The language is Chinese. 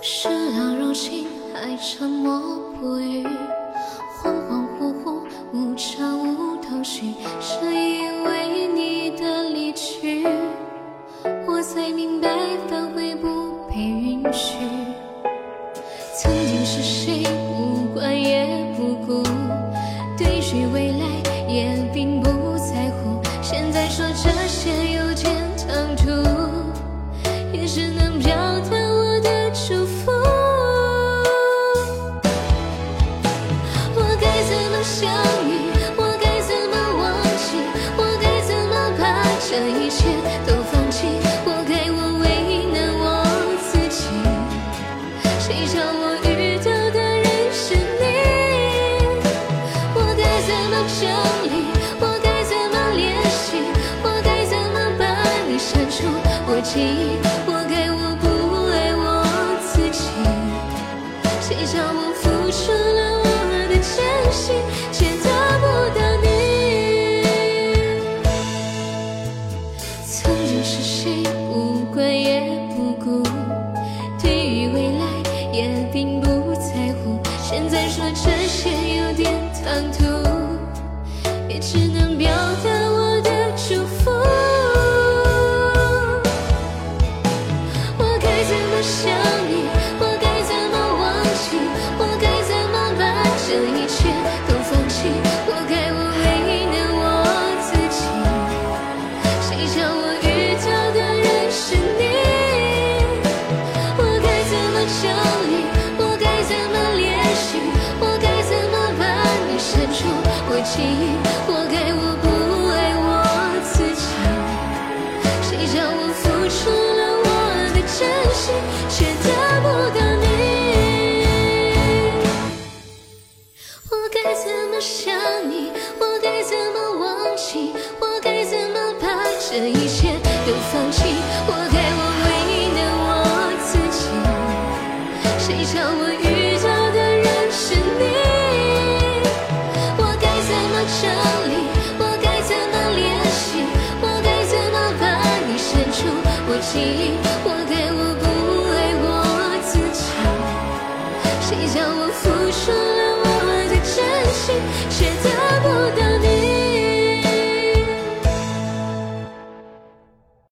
事到如今还沉默不语，恍恍惚惚，无常无头绪，是因为你的离去，我才明白反悔不被允许。曾经是谁，无关也不顾，对于未来也并不在乎，现在说这些有点怎么相遇？我该怎么忘记？我该怎么把这一切都放弃？我该我为难我自己。谁叫我遇到的人是你？我该怎么整理？我该怎么练习？我该怎么把你删除我记忆？心，却得不到你？曾经是谁，无关也不顾，对于未来也并不在乎。现在说这些有点唐突，也只能表达我的祝福。我该怎么想己，我该我不爱我自己。谁叫我付出了我的真心，却得不到你？我该怎么想你？我该怎么忘记？我该怎么把这一切都放弃？我该我为难我自己？谁叫我？我记忆？活该我不爱我自己。谁叫我付出了我的真心，却得不